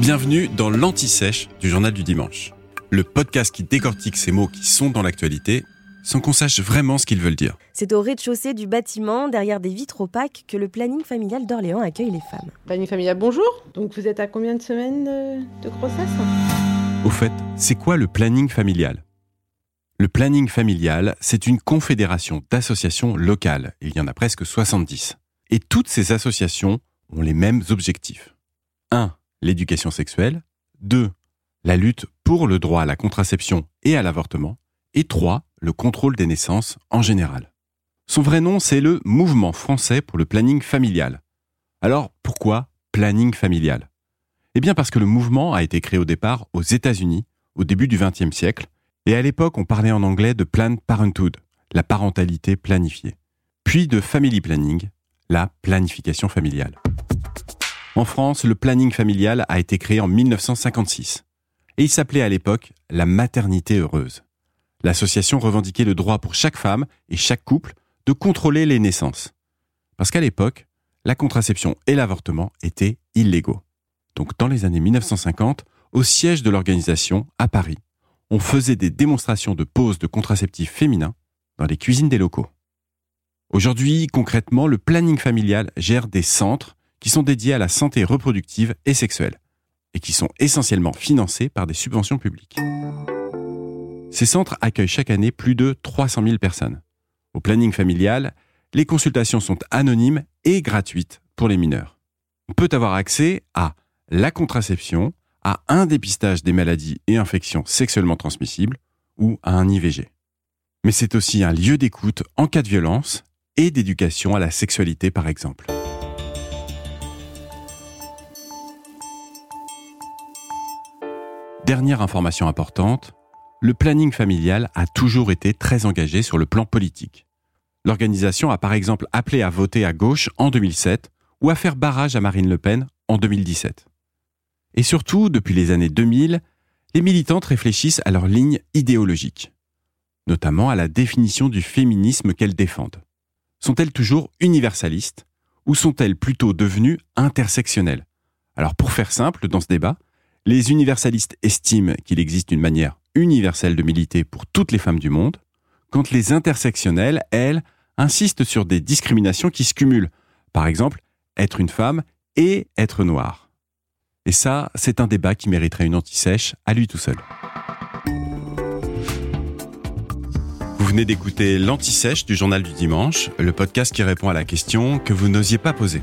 Bienvenue dans l'Anti-Sèche du Journal du Dimanche, le podcast qui décortique ces mots qui sont dans l'actualité sans qu'on sache vraiment ce qu'ils veulent dire. C'est au rez-de-chaussée du bâtiment, derrière des vitres opaques, que le planning familial d'Orléans accueille les femmes. Planning familial, bonjour. Donc vous êtes à combien de semaines de, de grossesse Au fait, c'est quoi le planning familial? Le planning familial, c'est une confédération d'associations locales. Il y en a presque 70. Et toutes ces associations ont les mêmes objectifs. 1. L'éducation sexuelle. 2. La lutte pour le droit à la contraception et à l'avortement. Et 3. Le contrôle des naissances en général. Son vrai nom, c'est le Mouvement français pour le planning familial. Alors, pourquoi planning familial? Eh bien parce que le mouvement a été créé au départ aux États-Unis, au début du XXe siècle, et à l'époque on parlait en anglais de Planned Parenthood, la parentalité planifiée, puis de Family Planning, la planification familiale. En France, le planning familial a été créé en 1956, et il s'appelait à l'époque la maternité heureuse. L'association revendiquait le droit pour chaque femme et chaque couple de contrôler les naissances. Parce qu'à l'époque, la contraception et l'avortement étaient illégaux. Donc dans les années 1950, au siège de l'organisation, à Paris, on faisait des démonstrations de pose de contraceptifs féminins dans les cuisines des locaux. Aujourd'hui, concrètement, le planning familial gère des centres qui sont dédiés à la santé reproductive et sexuelle, et qui sont essentiellement financés par des subventions publiques. Ces centres accueillent chaque année plus de 300 000 personnes. Au planning familial, les consultations sont anonymes et gratuites pour les mineurs. On peut avoir accès à la contraception, à un dépistage des maladies et infections sexuellement transmissibles ou à un IVG. Mais c'est aussi un lieu d'écoute en cas de violence et d'éducation à la sexualité par exemple. Dernière information importante, le planning familial a toujours été très engagé sur le plan politique. L'organisation a par exemple appelé à voter à gauche en 2007 ou à faire barrage à Marine Le Pen en 2017. Et surtout, depuis les années 2000, les militantes réfléchissent à leur ligne idéologique, notamment à la définition du féminisme qu'elles défendent. Sont-elles toujours universalistes ou sont-elles plutôt devenues intersectionnelles? Alors pour faire simple dans ce débat, les universalistes estiment qu'il existe une manière universelle de militer pour toutes les femmes du monde, quand les intersectionnelles, elles, insistent sur des discriminations qui se cumulent. Par exemple, être une femme et être noire. Et ça, c'est un débat qui mériterait une anti-sèche à lui tout seul. Vous venez d'écouter l'anti-sèche du journal du dimanche, le podcast qui répond à la question que vous n'osiez pas poser.